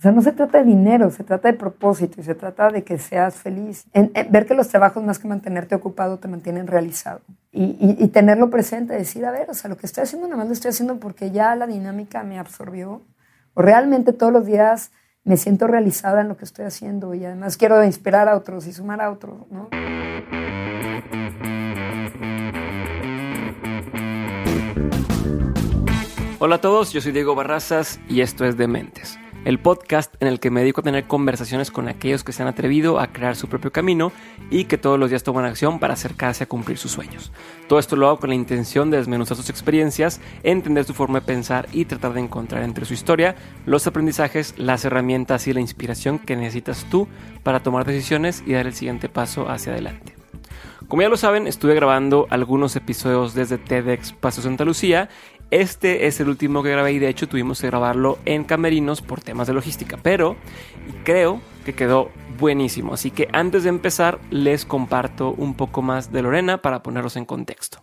O sea, no se trata de dinero, se trata de propósito y se trata de que seas feliz. ver que los trabajos más que mantenerte ocupado te mantienen realizado. Y, tenerlo presente, decir, a ver, o sea, lo que estoy haciendo nada más lo estoy haciendo porque ya la dinámica me absorbió. O realmente todos los días me siento realizada en lo que estoy haciendo y además quiero inspirar a otros y sumar a otros, ¿no? Hola a todos, yo soy Diego Barrazas y esto es Dementes el podcast en el que me dedico a tener conversaciones con aquellos que se han atrevido a crear su propio camino y que todos los días toman acción para acercarse a cumplir sus sueños. Todo esto lo hago con la intención de desmenuzar sus experiencias, entender su forma de pensar y tratar de encontrar entre su historia los aprendizajes, las herramientas y la inspiración que necesitas tú para tomar decisiones y dar el siguiente paso hacia adelante. Como ya lo saben, estuve grabando algunos episodios desde TEDx Paso Santa Lucía este es el último que grabé y de hecho tuvimos que grabarlo en camerinos por temas de logística, pero creo que quedó buenísimo. Así que antes de empezar les comparto un poco más de Lorena para ponerlos en contexto.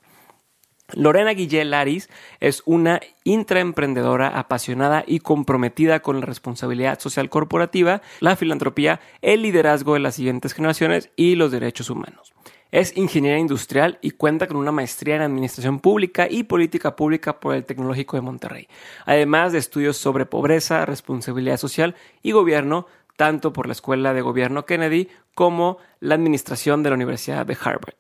Lorena Guillel Laris es una intraemprendedora apasionada y comprometida con la responsabilidad social corporativa, la filantropía, el liderazgo de las siguientes generaciones y los derechos humanos. Es ingeniera industrial y cuenta con una maestría en Administración Pública y Política Pública por el Tecnológico de Monterrey, además de estudios sobre pobreza, responsabilidad social y gobierno, tanto por la Escuela de Gobierno Kennedy como la Administración de la Universidad de Harvard.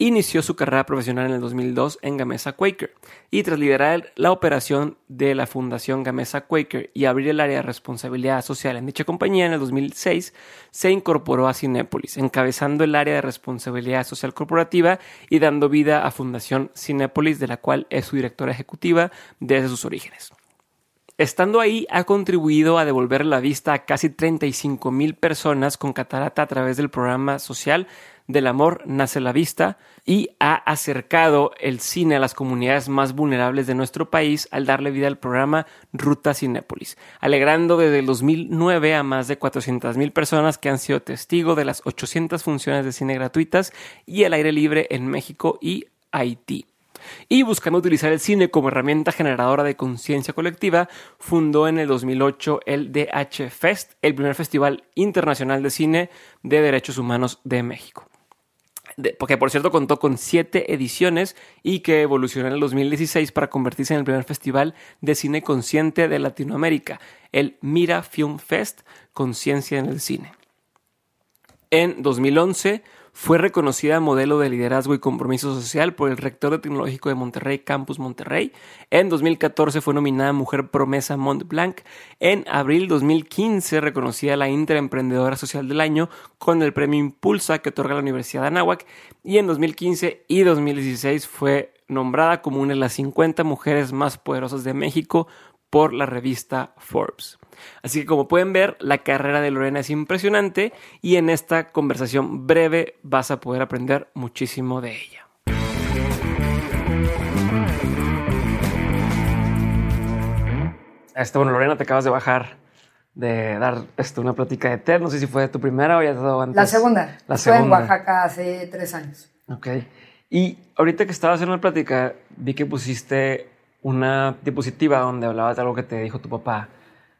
Inició su carrera profesional en el 2002 en Gamesa Quaker y tras liderar la operación de la Fundación Gamesa Quaker y abrir el área de responsabilidad social en dicha compañía en el 2006, se incorporó a Cinépolis, encabezando el área de responsabilidad social corporativa y dando vida a Fundación Cinépolis, de la cual es su directora ejecutiva desde sus orígenes. Estando ahí, ha contribuido a devolver la vista a casi 35 mil personas con catarata a través del programa social del amor nace la vista y ha acercado el cine a las comunidades más vulnerables de nuestro país al darle vida al programa Ruta Cinépolis, alegrando desde el 2009 a más de 400.000 personas que han sido testigo de las 800 funciones de cine gratuitas y el aire libre en México y Haití. Y buscando utilizar el cine como herramienta generadora de conciencia colectiva, fundó en el 2008 el DH Fest, el primer festival internacional de cine de derechos humanos de México porque por cierto contó con siete ediciones y que evolucionó en el 2016 para convertirse en el primer festival de cine consciente de Latinoamérica, el Mira Film Fest, Conciencia en el Cine. En 2011 fue reconocida modelo de liderazgo y compromiso social por el rector de Tecnológico de Monterrey, Campus Monterrey. En 2014 fue nominada Mujer Promesa Mont Blanc. En abril 2015 reconocida la Interemprendedora Social del Año con el premio Impulsa que otorga la Universidad de Anáhuac. Y en 2015 y 2016 fue nombrada como una de las 50 mujeres más poderosas de México por la revista Forbes. Así que como pueden ver, la carrera de Lorena es impresionante y en esta conversación breve vas a poder aprender muchísimo de ella. Este, bueno, Lorena, te acabas de bajar de dar este, una plática de TED. No sé si fue tu primera o ya te dado antes. La segunda. La segunda. Fue en Oaxaca hace tres años. Ok. Y ahorita que estabas haciendo la plática, vi que pusiste una diapositiva donde hablabas de algo que te dijo tu papá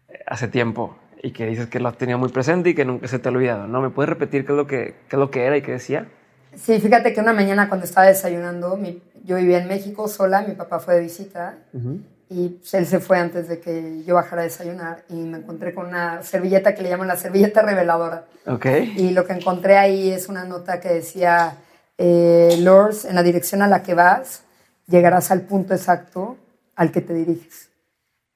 eh, hace tiempo y que dices que lo tenía muy presente y que nunca se te ha olvidado, ¿no? ¿Me puedes repetir qué es lo que, qué es lo que era y qué decía? Sí, fíjate que una mañana cuando estaba desayunando, yo vivía en México sola, mi papá fue de visita y pues, él se fue antes de que yo bajara a desayunar y me encontré con una servilleta que le llaman la servilleta reveladora. Ok. Y lo que encontré ahí es una nota que decía, eh, Lors, en la dirección a la que vas, llegarás al punto exacto al que te diriges.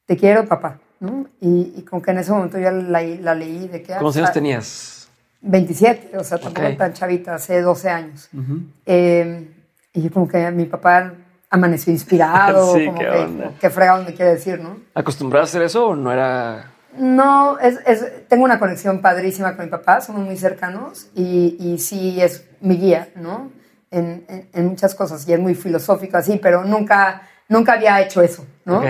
Te quiero, papá. ¿no? Y, y con que en ese momento ya la, la leí de que... ¿Cuántos años tenías? 27, o sea, tampoco tan chavita, hace 12 años. eh, y como que mi papá amaneció inspirado, sí, como qué que, onda. qué fregado me quiere decir, ¿no? ¿Acostumbrado a hacer eso o no era...? No, es, es, tengo una conexión padrísima con mi papá, somos muy cercanos y, y sí es mi guía, ¿no? En, en, muchas cosas y es muy filosófico así, pero nunca, nunca había hecho eso, ¿no?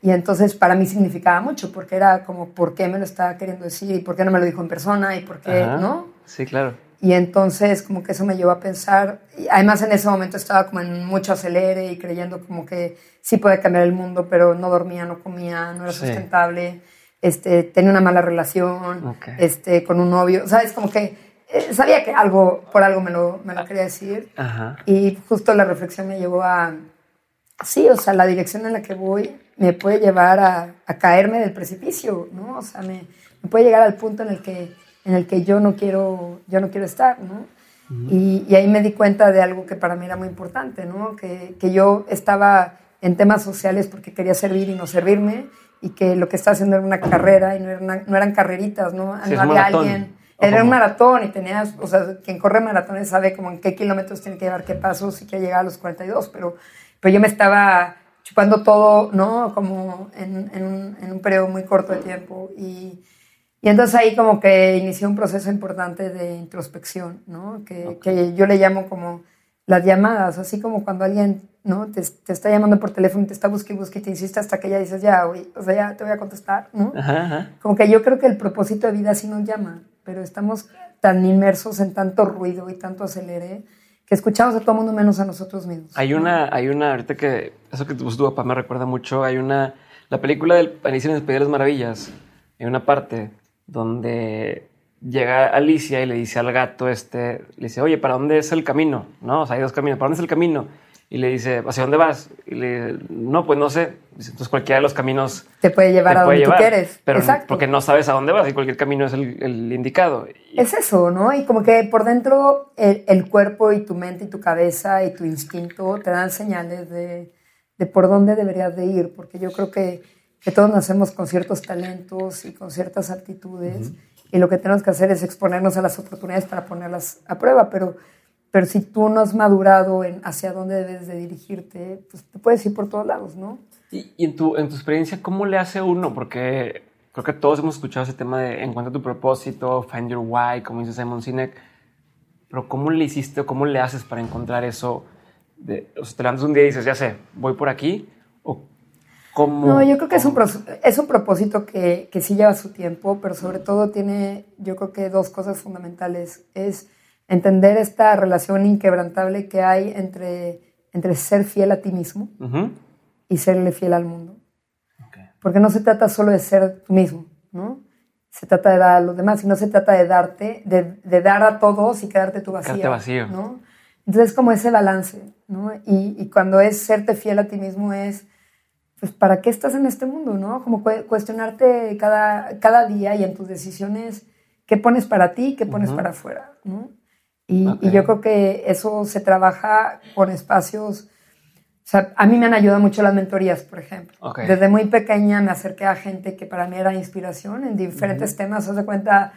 Y entonces para mí significaba mucho porque era como, ¿por qué me lo estaba queriendo decir? ¿Y por qué no me lo dijo en persona? ¿Y por qué, no? Sí, claro. Y entonces como que eso me llevó a pensar, y además en ese momento estaba como en mucho acelere y creyendo como que sí puede cambiar el mundo, pero no dormía, no comía, no era sustentable este, tenía una mala relación este, con un novio, ¿sabes? Como que eh, sabía que algo, por algo me lo, me lo quería decir. Y justo la reflexión me llevó a, sí, o sea, la dirección en la que voy me puede llevar a, a caerme del precipicio, ¿no? O sea, me, me, puede llegar al punto en el que, en el que yo, no quiero, yo no quiero estar, ¿no? y, y, ahí me di cuenta de algo que para mí era muy importante, ¿no? Que, que yo estaba en temas sociales porque quería servir y no servirme y que lo que estaba haciendo era una carrera y no, no eran carreritas, ¿no? no había alguien. Era un maratón y tenías, o sea, quien corre maratones sabe como en qué kilómetros tiene que llevar, qué pasos y que llegar a los 42, pero, pero yo me estaba chupando todo, ¿no? Como en, en, un, en un, periodo muy corto de tiempo. Y, y, entonces ahí como que inicié un proceso importante de introspección, ¿no? Que, que yo le llamo como las llamadas, así como cuando alguien ¿no? Te, te, está llamando por teléfono y te está buscando y y te insiste hasta que ya dices, ya, o sea, ya te voy a contestar, ¿no? Como que yo creo que el propósito de vida sí nos llama, pero estamos tan inmersos en tanto ruido y tanto acelere que escuchamos a todo el mundo menos a nosotros mismos. Hay una, hay una, ahorita que eso que tu papá me recuerda mucho, hay una, la película del Alicia en las Maravillas, hay una parte donde llega Alicia y le dice al gato este, le dice, oye, ¿para dónde es el camino? No, o sea, hay dos caminos, ¿para dónde es el camino? Y le dice, ¿hacia dónde vas? Y le no, pues no sé. Entonces cualquiera de los caminos te puede llevar a donde tú quieres. Pero porque no sabes a dónde vas y cualquier camino es el, indicado. Es eso, ¿no? Y como que por dentro el, cuerpo y tu mente y tu cabeza y tu instinto te dan señales de, de por dónde deberías de ir, porque yo creo que, que, todos nacemos con ciertos talentos y con ciertas actitudes y lo que tenemos que hacer es exponernos a las oportunidades para ponerlas a prueba, pero pero si tú no has madurado en hacia dónde debes de dirigirte, pues te puedes ir por todos lados, ¿no? Y, en, tu, en tu experiencia, ¿cómo le hace uno? Porque creo que todos hemos escuchado ese tema de encuentra tu propósito, find your why, como dice Simon Sinek, pero ¿cómo le hiciste o cómo le haces para encontrar eso? De, o sea, te levantas un día y dices, ya sé, voy por aquí, o cómo... No, yo creo que es un, es un propósito que, que sí lleva su tiempo, pero sobre todo tiene, yo creo que dos cosas fundamentales. Es entender esta relación inquebrantable que hay entre, entre ser fiel a ti mismo y serle fiel al mundo. Porque no se trata solo de ser tú mismo, ¿no? Se trata de dar a los demás y no se trata de darte, de, dar a todos y quedarte tú vacío. vacío. ¿no? Entonces, como ese balance, ¿no? Y, y, cuando es serte fiel a ti mismo es, pues, ¿para qué estás en este mundo, no? Como cuestionarte cada, cada día y en tus decisiones qué pones para ti y qué pones para afuera, ¿no? Y, yo creo que eso se trabaja con espacios. O sea, a mí me han ayudado mucho las mentorías, por ejemplo. Desde muy pequeña me acerqué a gente que para mí era inspiración en diferentes temas. Haz de cuenta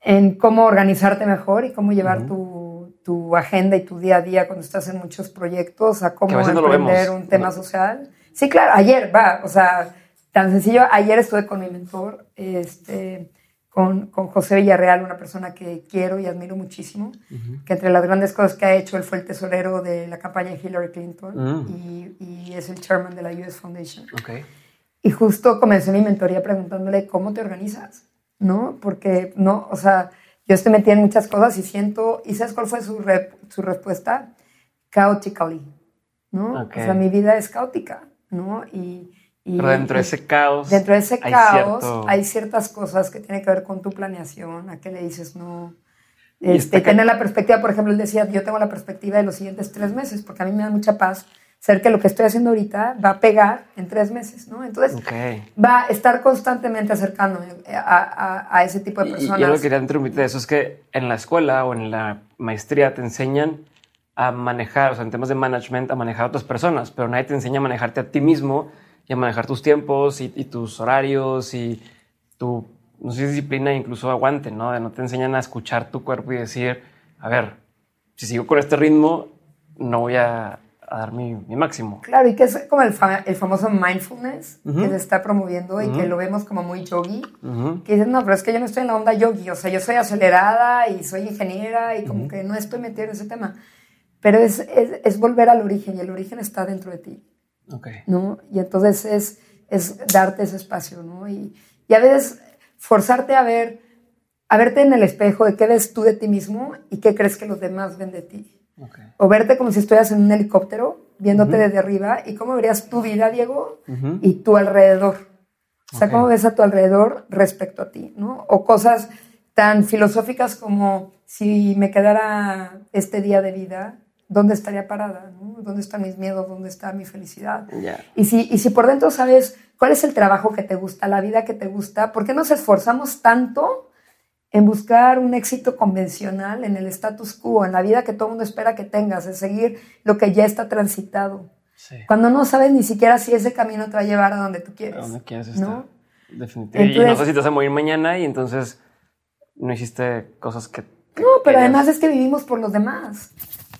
en cómo organizarte mejor y cómo llevar tu, tu, agenda y tu día a día cuando estás en muchos proyectos, a cómo emprender un tema social. Sí, claro, ayer, va, o sea, tan sencillo. Ayer estuve con mi mentor, este, con, con, José Villarreal, una persona que quiero y admiro muchísimo, que entre las grandes cosas que ha hecho, él fue el tesorero de la campaña de Hillary Clinton mm. y, y, es el chairman de la US Foundation. Okay. Y justo comencé mi mentoría preguntándole cómo te organizas, ¿no? Porque, no, o sea, yo estoy metida en muchas cosas y siento, ¿y sabes cuál fue su, su respuesta? Chaotically, ¿no? O sea, mi vida es caótica, ¿no? Y, pero dentro de ese caos. Dentro de ese caos hay ciertas cosas que tienen que ver con tu planeación, a qué le dices no. Este, tener la perspectiva, por ejemplo, él decía, yo tengo la perspectiva de los siguientes tres meses, porque a mí me da mucha paz saber que lo que estoy haciendo ahorita va a pegar en tres meses, ¿no? Entonces, va a estar constantemente acercándome a, a, ese tipo de personas. Y, yo lo que quería interrumpir de eso es que en la escuela o en la maestría te enseñan a manejar, o sea, en temas de management, a manejar a otras personas, pero nadie te enseña a manejarte a ti mismo y a manejar tus tiempos y, tus horarios y tu, no sé, disciplina incluso aguante, ¿no? De no te enseñan a escuchar tu cuerpo y decir, a ver, si sigo con este ritmo, no voy a, a dar mi, mi máximo. Claro, y que es como el, el famoso mindfulness que se está promoviendo y que lo vemos como muy yogi. Ujú. Que dicen, no, pero es que yo no estoy en la onda yogi, o sea, yo soy acelerada y soy ingeniera y como que no estoy metida en ese tema. Pero es, es, es volver al origen y el origen está dentro de ti, Ok. ¿no? Y entonces es, es darte ese espacio, ¿no? Y, y a veces forzarte a ver, a verte en el espejo de qué ves tú de ti mismo y qué crees que los demás ven de ti. O verte como si estuvieras en un helicóptero, viéndote desde arriba, y cómo verías tu vida, Diego, y tu alrededor. O sea, cómo ves a tu alrededor respecto a ti, ¿no? O cosas tan filosóficas como si me quedara este día de vida, ¿dónde estaría parada? ¿no? ¿Dónde están mis miedos? ¿Dónde está mi felicidad? Y si, y si por dentro sabes cuál es el trabajo que te gusta, la vida que te gusta, ¿por qué nos esforzamos tanto en buscar un éxito convencional en el status quo, en la vida que todo el mundo espera que tengas, en seguir lo que ya está transitado? Sí. Cuando no sabes ni siquiera si ese camino te va a llevar a donde tú quieres. ¿A dónde quieres estar? ¿no? Definitivamente. y no Entonces- sé si te vas a morir mañana y entonces no hiciste cosas que. que No, pero querías. además es que vivimos por los demás.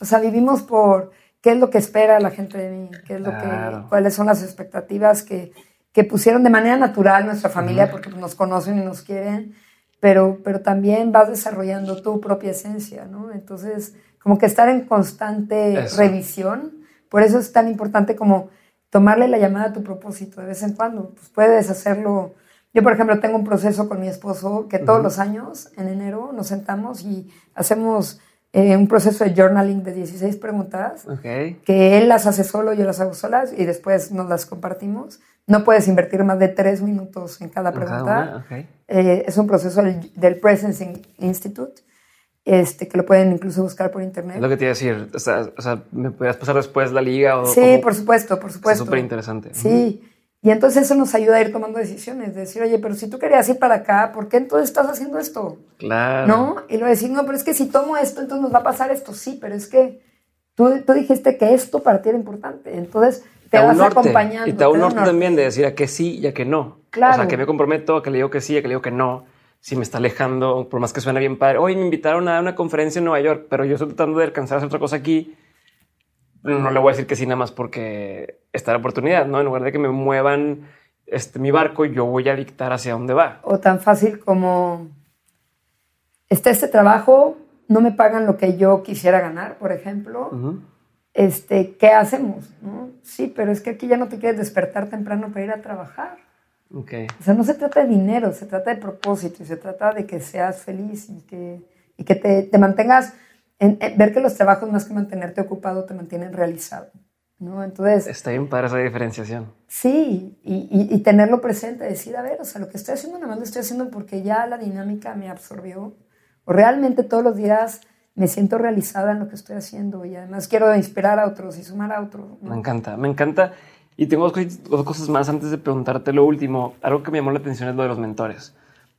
O sea, vivimos por qué es lo que espera la gente de mí, qué es lo Claro. que, cuáles son las expectativas que, que pusieron de manera natural nuestra familia, porque nos conocen y nos quieren, pero, pero también vas desarrollando tu propia esencia, ¿no? Entonces, como que estar en constante Eso. revisión, por eso es tan importante como tomarle la llamada a tu propósito de vez en cuando. Pues puedes hacerlo. Yo, por ejemplo, tengo un proceso con mi esposo que todos los años, en enero, nos sentamos y hacemos eh, un proceso de journaling de 16 preguntas Ok. que él las hace solo, yo las hago solas y después nos las compartimos. No puedes invertir más de tres minutos en cada pregunta. una, ok. Eh, es un proceso del, del Presence In- Institute, este, que lo pueden incluso buscar por internet. Es lo que te iba a decir. O sea, o sea, ¿me podrías pasar después la liga? O Sí, por supuesto, por Es supuesto. súper interesante. Sí, y entonces eso nos ayuda a ir tomando decisiones, de decir, oye, pero si tú querías ir para acá, ¿por qué entonces estás haciendo esto? Claro. ¿No? Y luego decir, no, pero es que si tomo esto, entonces nos va a pasar esto. Sí, pero es que tú, tú dijiste que esto para ti era importante. Entonces te, un vas norte. acompañando. Y te da un norte también de decir a que sí y a que no. Claro. O sea, que me comprometo, a que le digo que sí, a que le digo que no. Si me está alejando, por más que suene bien padre. Hoy me invitaron a una conferencia en Nueva York, pero yo estoy tratando de alcanzar a hacer otra cosa aquí. No le voy a decir que sí nada más porque está la oportunidad, ¿no? En lugar de que me muevan este, mi barco, yo voy a dictar hacia dónde va. O tan fácil como, está este trabajo, no me pagan lo que yo quisiera ganar, por ejemplo. Este, ¿qué hacemos? ¿no? Sí, pero es que aquí ya no te quieres despertar temprano para ir a trabajar. Ok. O sea, no se trata de dinero, se trata de propósito y se trata de que seas feliz y que, y que te, te mantengas, en, en ver que los trabajos más que mantenerte ocupado te mantienen realizado. ¿no? Entonces, Está bien para esa diferenciación. sí, y, y- y tenerlo presente, decir, a ver, o sea, lo que estoy haciendo nada más lo estoy haciendo porque ya la dinámica me absorbió. O realmente todos los días me siento realizada en lo que estoy haciendo y además quiero inspirar a otros y sumar a otros. ¿no? Me encanta, me encanta. Y tengo dos cosas más antes de preguntarte lo último. Algo que me llamó la atención es lo de los mentores.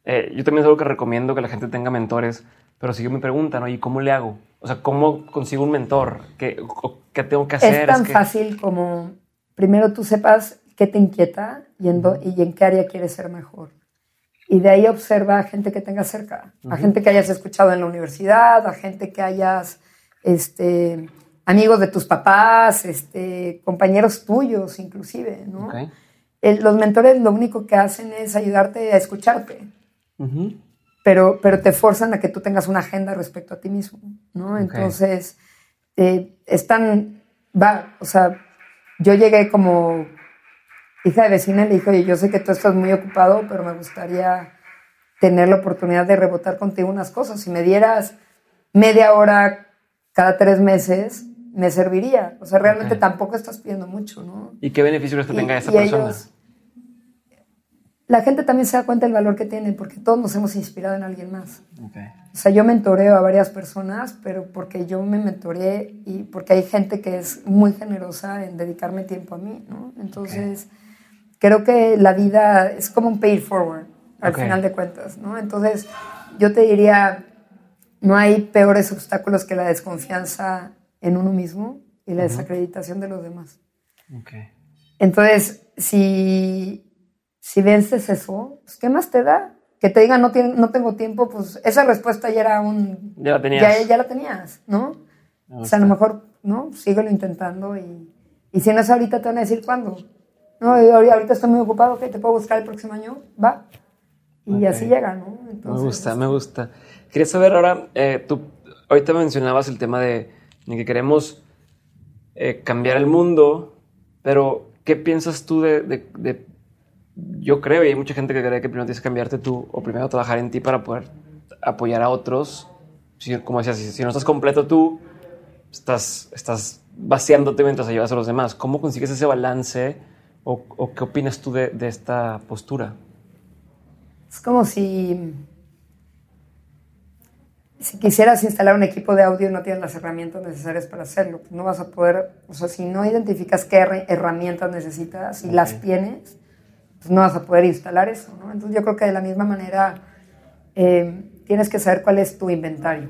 Eh, yo también es algo que recomiendo que la gente tenga mentores, pero si yo me preguntan, oye, ¿cómo le hago? O sea, ¿cómo consigo un mentor? ¿Qué, qué tengo que hacer? Es tan que- fácil como primero tú sepas qué te inquieta y en, do- y en qué área quieres ser mejor. Y de ahí observa a gente que tengas cerca, a gente que hayas escuchado en la universidad, a gente que hayas, este, amigos de tus papás, este, compañeros tuyos inclusive, ¿no? El- los mentores lo único que hacen es ayudarte a escucharte. Pero, pero te forzan a que tú tengas una agenda respecto a ti mismo, ¿no? Entonces, eh, están, va, o sea, yo llegué como hija de vecina y le dije, oye, yo sé que tú estás muy ocupado, pero me gustaría tener la oportunidad de rebotar contigo unas cosas. Si me dieras media hora cada tres meses, me serviría. O sea, realmente tampoco estás pidiendo mucho, ¿no? ¿Y qué beneficio crees que Y- tenga esa persona? ellos- la gente también se da cuenta del valor que tiene porque todos nos hemos inspirado en alguien más. Ok. O sea, yo mentoreo a varias personas, pero porque yo me mentoreé y porque hay gente que es muy generosa en dedicarme tiempo a mí, ¿no? Entonces, creo que la vida es como un pay it forward, al Ok. final de cuentas, ¿no? Entonces, yo te diría, no hay peores obstáculos que la desconfianza en uno mismo y la desacreditación de los demás. Entonces, si, si vences eso, pues, ¿qué más te da? Que te digan no, no tengo tiempo, pues esa respuesta ya era un... Ya la tenías. Ya, ya la tenías, ¿no? O sea, a lo mejor ¿no? Síguelo intentando y, y si no es ahorita, te van a decir cuándo. No, ahorita estoy muy ocupado, ok, te puedo buscar el próximo año, va. Y así llega, ¿no? me gusta, me gusta. Quería saber ahora, eh, tú ahorita mencionabas el tema de, que queremos eh, cambiar el mundo, pero ¿qué piensas tú de, Yo creo, y hay mucha gente que cree que primero tienes que cambiarte tú o primero trabajar en ti para poder apoyar a otros. Si, como decías, si, no estás completo tú, estás, estás vaciándote mientras ayudas a los demás. ¿Cómo consigues ese balance o, qué opinas tú de esta postura? Es como si, si quisieras instalar un equipo de audio y no tienes las herramientas necesarias para hacerlo. No vas a poder, o sea, si no identificas qué herramientas necesitas y las tienes, pues no vas a poder instalar eso. ¿no? Entonces yo creo que de la misma manera eh, tienes que saber cuál es tu inventario,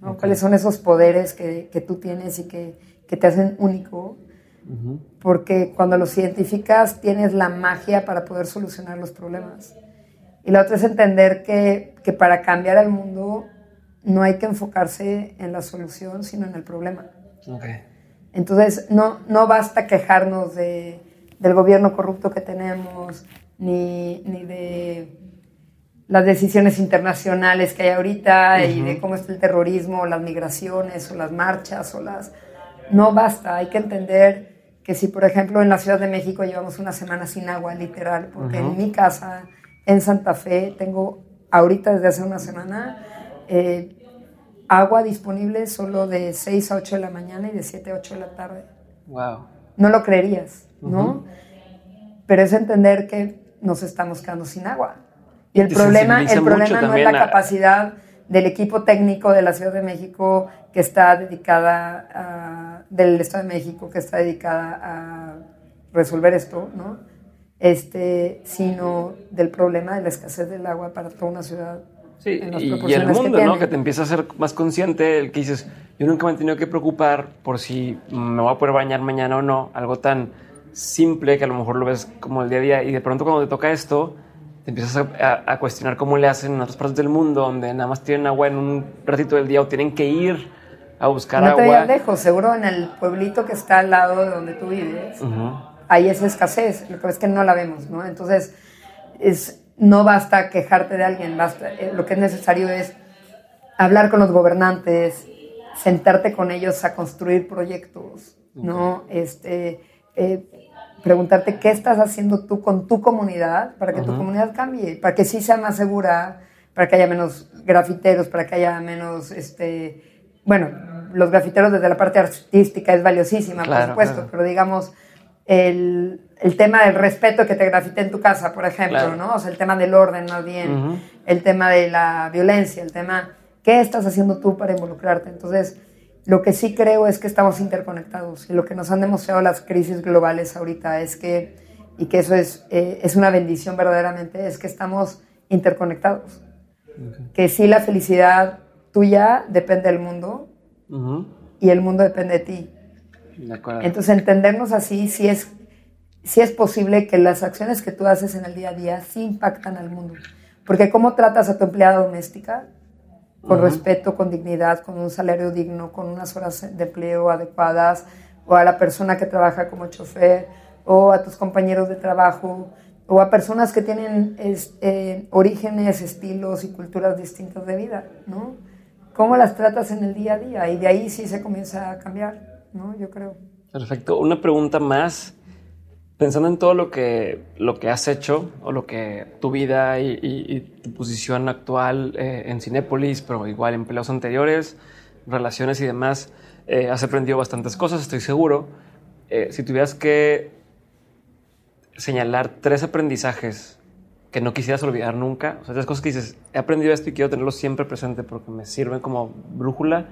¿no? cuáles son esos poderes que, que tú tienes y que, que, te hacen único. Porque cuando los identificas tienes la magia para poder solucionar los problemas. Y la otra es entender que, que para cambiar el mundo no hay que enfocarse en la solución, sino en el problema. Okay. Entonces, no, no basta quejarnos de, del gobierno corrupto que tenemos, ni, ni, de las decisiones internacionales que hay ahorita, y de cómo está el terrorismo, o las migraciones, o las marchas, o las... No basta, hay que entender que si, por ejemplo, en la Ciudad de México llevamos una semana sin agua, literal, porque en mi casa en Santa Fe tengo ahorita desde hace una semana eh, agua disponible solo de 6 a 8 de la mañana y de 7 a 8 de la tarde. Wow. No lo creerías, ¿no? Pero es entender que nos estamos quedando sin agua. Y el problema, el problema no es la capacidad del equipo técnico de la Ciudad de México que está dedicada a, del Estado de México que está dedicada a resolver esto, ¿no? este, sino del problema de la escasez del agua para toda una ciudad. Sí, y, el mundo, que ¿no? Que te empieza a ser más consciente, el que dices, yo nunca me he tenido que preocupar por si me voy a poder bañar mañana o no, algo tan simple que a lo mejor lo ves como el día a día y de pronto cuando te toca esto, te empiezas a, cuestionar cómo le hacen en otras partes del mundo donde nada más tienen agua en un ratito del día o tienen que ir a buscar no agua. No te lejos, seguro en el pueblito que está al lado de donde tú vives hay esa escasez, lo que es que no la vemos, ¿no? Entonces, es, no basta quejarte de alguien, basta, eh, lo que es necesario es hablar con los gobernantes, sentarte con ellos a construir proyectos, ¿no? Este, eh, preguntarte qué estás haciendo tú con tu comunidad para que tu comunidad cambie, para que sí sea más segura, para que haya menos grafiteros, para que haya menos, este, bueno, los grafiteros desde la parte artística es valiosísima, por supuesto, pero digamos, el, el, tema del respeto que te grafite en tu casa, por ejemplo, ¿no? O sea, el tema del orden más bien, el tema de la violencia, el tema, ¿qué estás haciendo tú para involucrarte? Entonces, lo que sí creo es que estamos interconectados y lo que nos han demostrado las crisis globales ahorita es que, y que eso es, eh, es una bendición verdaderamente, es que estamos interconectados. Que sí la felicidad tuya depende del mundo y el mundo depende de ti. Entonces, entendernos así, si es, si es posible que las acciones que tú haces en el día a día sí impactan al mundo. Porque cómo tratas a tu empleada doméstica, con respeto, con dignidad, con un salario digno, con unas horas de empleo adecuadas, o a la persona que trabaja como chofer, o a tus compañeros de trabajo, o a personas que tienen eh, orígenes, estilos y culturas distintas de vida, ¿no? ¿Cómo las tratas en el día a día? Y de ahí sí se comienza a cambiar. ¿no? Yo creo. Perfecto. Una pregunta más. Pensando en todo lo que, lo que has hecho o lo que tu vida y, tu posición actual eh, en Cinépolis, pero igual en empleos anteriores, relaciones y demás, eh, has aprendido bastantes cosas, estoy seguro. Eh, si tuvieras que señalar tres aprendizajes que no quisieras olvidar nunca, o sea, tres cosas que dices, he aprendido esto y quiero tenerlo siempre presente porque me sirven como brújula,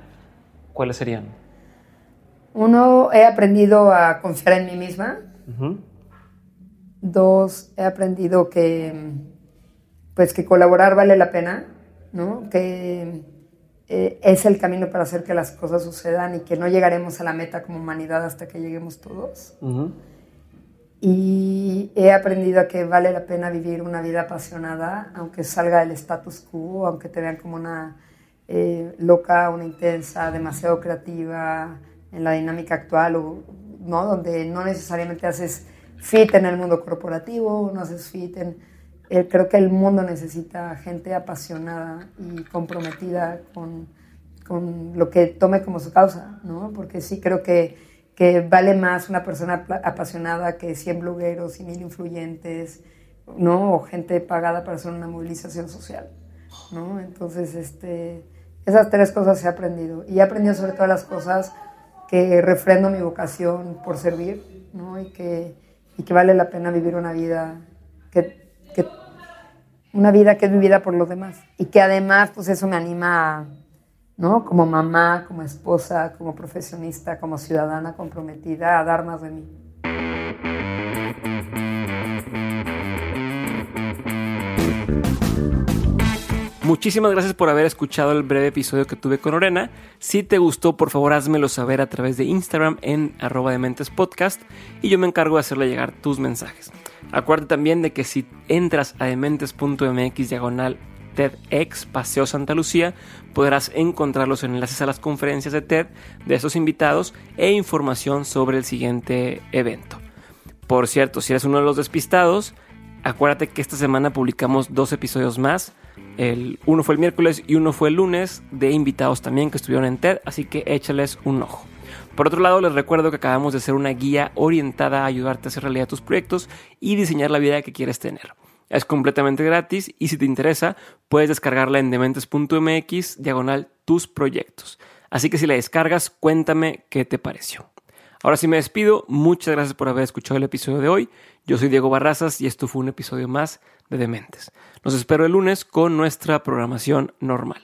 ¿cuáles serían? Uno, he aprendido a confiar en mí misma. Dos, he aprendido que, pues, que colaborar vale la pena, ¿no? Que eh, es el camino para hacer que las cosas sucedan y que no llegaremos a la meta como humanidad hasta que lleguemos todos. Y he aprendido a que vale la pena vivir una vida apasionada, aunque salga del status quo, aunque te vean como una eh, loca, una intensa, demasiado creativa, en la dinámica actual, o, ¿no? donde no necesariamente haces fit en el mundo corporativo, no haces fit en... Eh, creo que el mundo necesita gente apasionada y comprometida con, con lo que tome como su causa, ¿no? Porque sí creo que, que vale más una persona apasionada que 100 blogueros y mil influyentes, ¿no? O gente pagada para hacer una movilización social, ¿no? Entonces, este, esas tres cosas he aprendido. Y he aprendido sobre todas las cosas que refrendo mi vocación por servir, ¿no? Y que y que vale la pena vivir una vida que, una vida que es vivida por los demás y que además pues eso me anima ¿no? como mamá, como esposa, como profesionista, como ciudadana comprometida a dar más de mí. Muchísimas gracias por haber escuchado el breve episodio que tuve con Lorena. Si te gustó, por favor házmelo saber a través de Instagram en arroba de mentes podcast y yo me encargo de hacerle llegar tus mensajes. Acuérdate también de que si entras a dementes.mx diagonal TEDx Paseo Santa Lucía, podrás encontrar los enlaces a las conferencias de TED de estos invitados e información sobre el siguiente evento. Por cierto, si eres uno de los despistados, acuérdate que esta semana publicamos dos episodios más el, uno fue el miércoles y uno fue el lunes de invitados también que estuvieron en TED, así que échales un ojo. Por otro lado, les recuerdo que acabamos de hacer una guía orientada a ayudarte a hacer realidad tus proyectos y diseñar la vida que quieres tener. Es completamente gratis y si te interesa, puedes descargarla en dementes.mx diagonal tus proyectos. Así que si la descargas, cuéntame qué te pareció. Ahora sí me despido, muchas gracias por haber escuchado el episodio de hoy. Yo soy Diego Barrazas y esto fue un episodio más de Dementes. Nos espero el lunes con nuestra programación normal.